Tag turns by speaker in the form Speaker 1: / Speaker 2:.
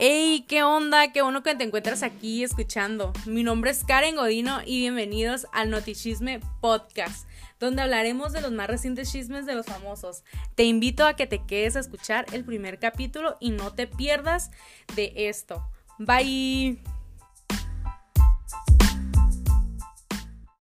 Speaker 1: Hey, ¿qué onda? Qué bueno que te encuentras aquí escuchando. Mi nombre es Karen Godino y bienvenidos al Notichisme Podcast, donde hablaremos de los más recientes chismes de los famosos. Te invito a que te quedes a escuchar el primer capítulo y no te pierdas de esto. Bye.